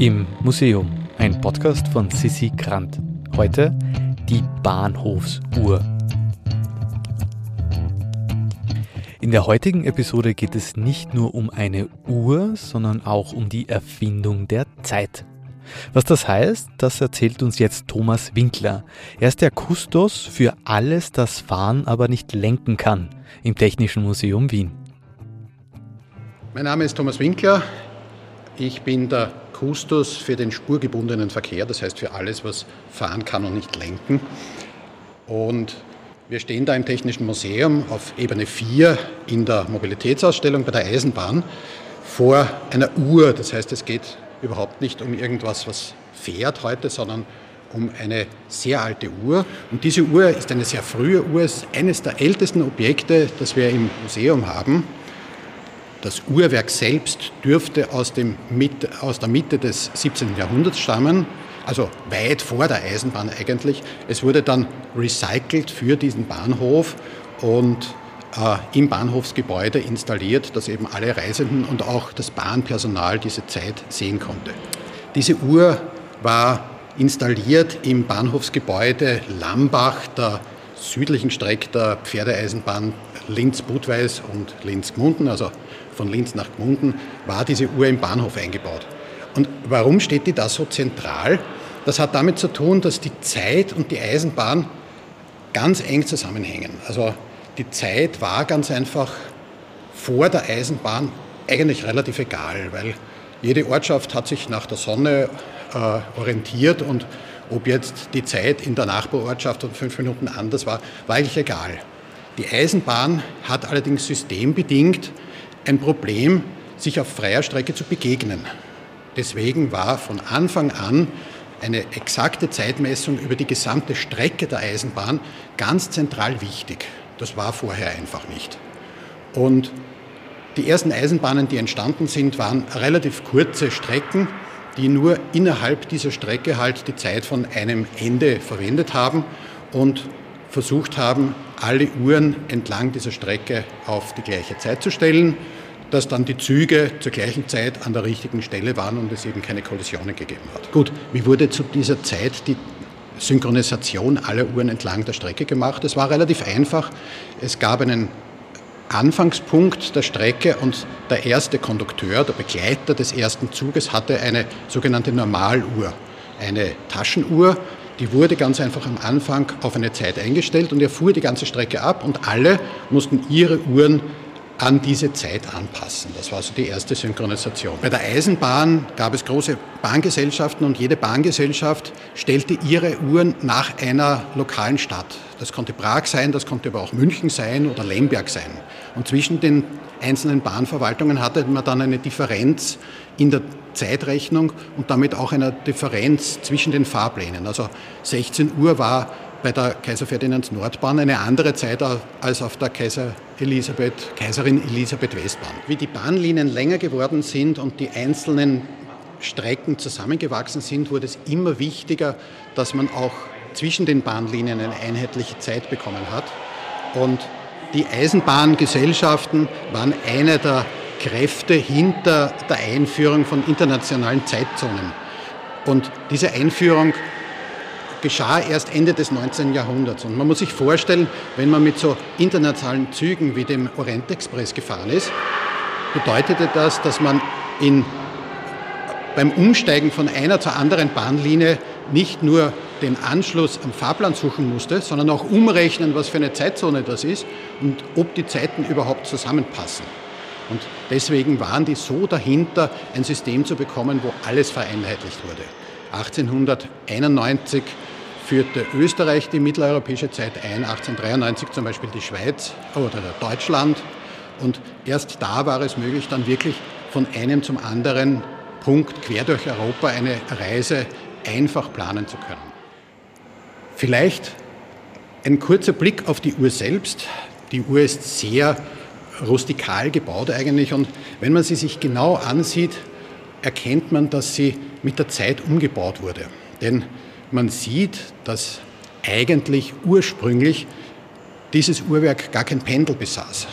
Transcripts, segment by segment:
Im Museum, ein Podcast von Sissi Grant. Heute die Bahnhofsuhr. In der heutigen Episode geht es nicht nur um eine Uhr, sondern auch um die Erfindung der Zeit. Was das heißt, das erzählt uns jetzt Thomas Winkler. Er ist der Kustos für alles, das fahren aber nicht lenken kann im Technischen Museum Wien. Mein Name ist Thomas Winkler. Ich bin der Kustos für den spurgebundenen Verkehr, das heißt für alles, was fahren kann und nicht lenken. Und wir stehen da im Technischen Museum auf Ebene 4 in der Mobilitätsausstellung bei der Eisenbahn vor einer Uhr. Das heißt, es geht überhaupt nicht um irgendwas, was fährt heute, sondern um eine sehr alte Uhr. Und diese Uhr ist eine sehr frühe Uhr, ist eines der ältesten Objekte, das wir im Museum haben. Das Uhrwerk selbst dürfte aus, dem, aus der Mitte des 17. Jahrhunderts stammen, also weit vor der Eisenbahn eigentlich. Es wurde dann recycelt für diesen Bahnhof und äh, im Bahnhofsgebäude installiert, dass eben alle Reisenden und auch das Bahnpersonal diese Zeit sehen konnte. Diese Uhr war installiert im Bahnhofsgebäude Lambach, der südlichen Strecke der Pferdeeisenbahn Linz-Budweis und Linz-Gmunden, also von Linz nach Gmunden, war diese Uhr im Bahnhof eingebaut. Und warum steht die da so zentral? Das hat damit zu tun, dass die Zeit und die Eisenbahn ganz eng zusammenhängen. Also die Zeit war ganz einfach vor der Eisenbahn eigentlich relativ egal, weil jede Ortschaft hat sich nach der Sonne äh, orientiert und ob jetzt die Zeit in der Nachbarortschaft um fünf Minuten anders war, war eigentlich egal. Die Eisenbahn hat allerdings systembedingt ein Problem, sich auf freier Strecke zu begegnen. Deswegen war von Anfang an eine exakte Zeitmessung über die gesamte Strecke der Eisenbahn ganz zentral wichtig. Das war vorher einfach nicht. Und die ersten Eisenbahnen, die entstanden sind, waren relativ kurze Strecken, die nur innerhalb dieser Strecke halt die Zeit von einem Ende verwendet haben und versucht haben, alle Uhren entlang dieser Strecke auf die gleiche Zeit zu stellen, dass dann die Züge zur gleichen Zeit an der richtigen Stelle waren und es eben keine Kollisionen gegeben hat. Gut, wie wurde zu dieser Zeit die Synchronisation aller Uhren entlang der Strecke gemacht? Es war relativ einfach. Es gab einen Anfangspunkt der Strecke und der erste Kondukteur, der Begleiter des ersten Zuges hatte eine sogenannte Normaluhr, eine Taschenuhr, die wurde ganz einfach am Anfang auf eine Zeit eingestellt und er fuhr die ganze Strecke ab und alle mussten ihre Uhren an diese Zeit anpassen. Das war also die erste Synchronisation. Bei der Eisenbahn gab es große Bahngesellschaften und jede Bahngesellschaft stellte ihre Uhren nach einer lokalen Stadt. Das konnte Prag sein, das konnte aber auch München sein oder Lemberg sein. Und zwischen den einzelnen Bahnverwaltungen hatte man dann eine Differenz in der Zeitrechnung und damit auch eine Differenz zwischen den Fahrplänen. Also 16 Uhr war bei der Kaiser Ferdinands Nordbahn eine andere Zeit als auf der Kaiser Elisabeth, Kaiserin Elisabeth Westbahn. Wie die Bahnlinien länger geworden sind und die einzelnen Strecken zusammengewachsen sind, wurde es immer wichtiger, dass man auch zwischen den Bahnlinien eine einheitliche Zeit bekommen hat. Und die Eisenbahngesellschaften waren eine der Kräfte hinter der Einführung von internationalen Zeitzonen. Und diese Einführung geschah erst Ende des 19. Jahrhunderts. Und man muss sich vorstellen, wenn man mit so internationalen Zügen wie dem Orient Express gefahren ist, bedeutete das, dass man in, beim Umsteigen von einer zur anderen Bahnlinie nicht nur den Anschluss am Fahrplan suchen musste, sondern auch umrechnen, was für eine Zeitzone das ist und ob die Zeiten überhaupt zusammenpassen. Und deswegen waren die so dahinter, ein System zu bekommen, wo alles vereinheitlicht wurde. 1891 führte Österreich die mitteleuropäische Zeit ein, 1893 zum Beispiel die Schweiz oder Deutschland. Und erst da war es möglich, dann wirklich von einem zum anderen Punkt quer durch Europa eine Reise einfach planen zu können. Vielleicht ein kurzer Blick auf die Uhr selbst. Die Uhr ist sehr rustikal gebaut eigentlich und wenn man sie sich genau ansieht, erkennt man, dass sie mit der Zeit umgebaut wurde. Denn man sieht, dass eigentlich ursprünglich dieses Uhrwerk gar kein Pendel besaß.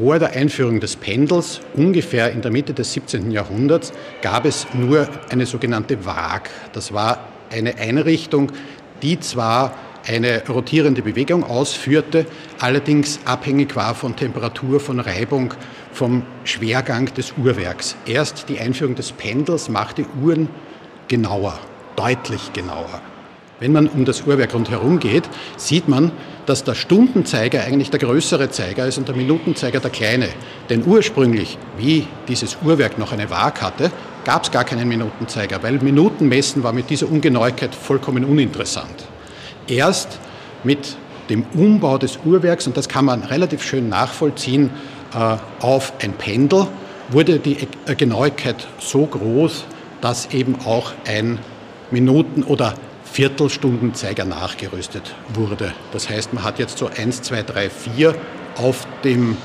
vor der Einführung des Pendels, ungefähr in der Mitte des 17. Jahrhunderts, gab es nur eine sogenannte Waag. Das war eine Einrichtung, die zwar eine rotierende Bewegung ausführte, allerdings abhängig war von Temperatur, von Reibung, vom Schwergang des Uhrwerks. Erst die Einführung des Pendels machte Uhren genauer, deutlich genauer. Wenn man um das Uhrwerk rundherum geht, sieht man, dass der Stundenzeiger eigentlich der größere Zeiger ist und der Minutenzeiger der kleine. Denn ursprünglich, wie dieses Uhrwerk noch eine Waag hatte, gab es gar keinen Minutenzeiger, weil Minutenmessen war mit dieser Ungenauigkeit vollkommen uninteressant. Erst mit dem Umbau des Uhrwerks, und das kann man relativ schön nachvollziehen, äh, auf ein Pendel, wurde die Genauigkeit so groß, dass eben auch ein Minuten- oder Viertelstundenzeiger nachgerüstet wurde. Das heißt, man hat jetzt so 1, 2, 3, 4 auf dem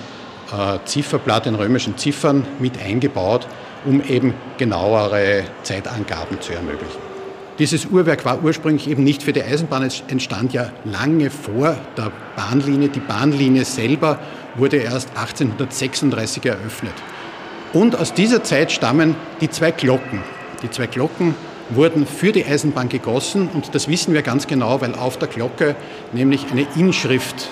äh, Zifferblatt in römischen Ziffern mit eingebaut, um eben genauere Zeitangaben zu ermöglichen. Dieses Uhrwerk war ursprünglich eben nicht für die Eisenbahn, es entstand ja lange vor der Bahnlinie. Die Bahnlinie selber wurde erst 1836 eröffnet. Und aus dieser Zeit stammen die zwei Glocken. Die zwei Glocken wurden für die Eisenbahn gegossen und das wissen wir ganz genau, weil auf der Glocke nämlich eine Inschrift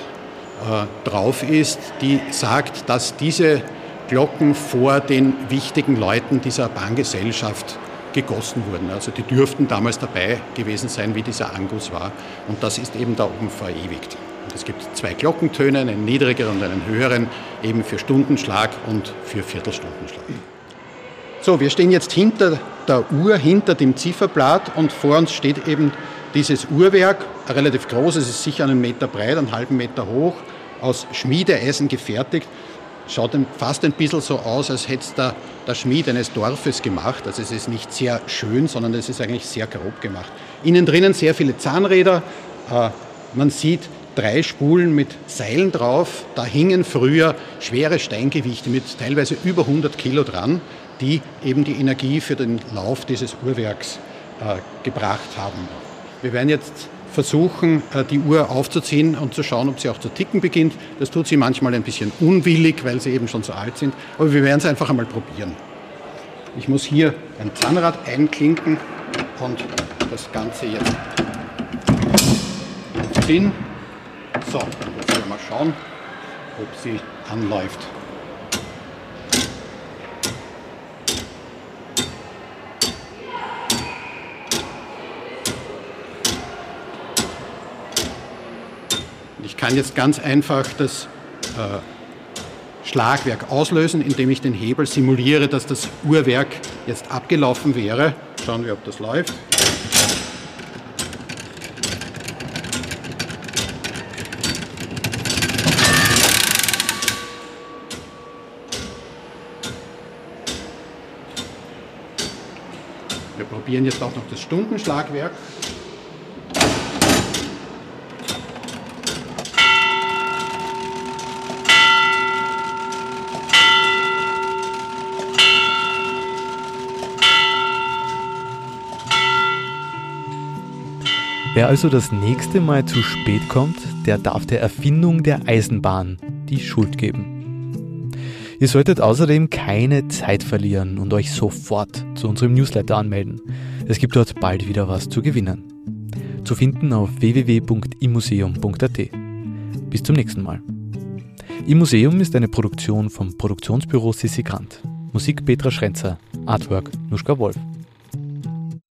äh, drauf ist, die sagt, dass diese Glocken vor den wichtigen Leuten dieser Bahngesellschaft gegossen wurden. Also die dürften damals dabei gewesen sein, wie dieser Angus war. Und das ist eben da oben verewigt. Und es gibt zwei Glockentöne, einen niedrigeren und einen höheren, eben für Stundenschlag und für Viertelstundenschlag. So, wir stehen jetzt hinter der Uhr, hinter dem Zifferblatt und vor uns steht eben dieses Uhrwerk, relativ groß, es ist sicher einen Meter breit, einen halben Meter hoch, aus Schmiedeeisen gefertigt. Schaut fast ein bisschen so aus, als hätte es der, der Schmied eines Dorfes gemacht. Also es ist nicht sehr schön, sondern es ist eigentlich sehr grob gemacht. Innen drinnen sehr viele Zahnräder. Äh, man sieht drei Spulen mit Seilen drauf. Da hingen früher schwere Steingewichte mit teilweise über 100 Kilo dran die eben die Energie für den Lauf dieses Uhrwerks äh, gebracht haben. Wir werden jetzt versuchen, äh, die Uhr aufzuziehen und zu schauen, ob sie auch zu ticken beginnt. Das tut sie manchmal ein bisschen unwillig, weil sie eben schon so alt sind. Aber wir werden es einfach einmal probieren. Ich muss hier ein Zahnrad einklinken und das Ganze jetzt ziehen. So, jetzt werden wir mal schauen, ob sie anläuft. Kann jetzt ganz einfach das äh, Schlagwerk auslösen, indem ich den Hebel simuliere, dass das Uhrwerk jetzt abgelaufen wäre. Schauen wir, ob das läuft. Wir probieren jetzt auch noch das Stundenschlagwerk. Wer also das nächste Mal zu spät kommt, der darf der Erfindung der Eisenbahn die Schuld geben. Ihr solltet außerdem keine Zeit verlieren und euch sofort zu unserem Newsletter anmelden. Es gibt dort bald wieder was zu gewinnen. Zu finden auf www.imuseum.at. Bis zum nächsten Mal. Im Museum ist eine Produktion vom Produktionsbüro Sissi Grant. Musik Petra Schrenzer, Artwork Nuschka Wolf.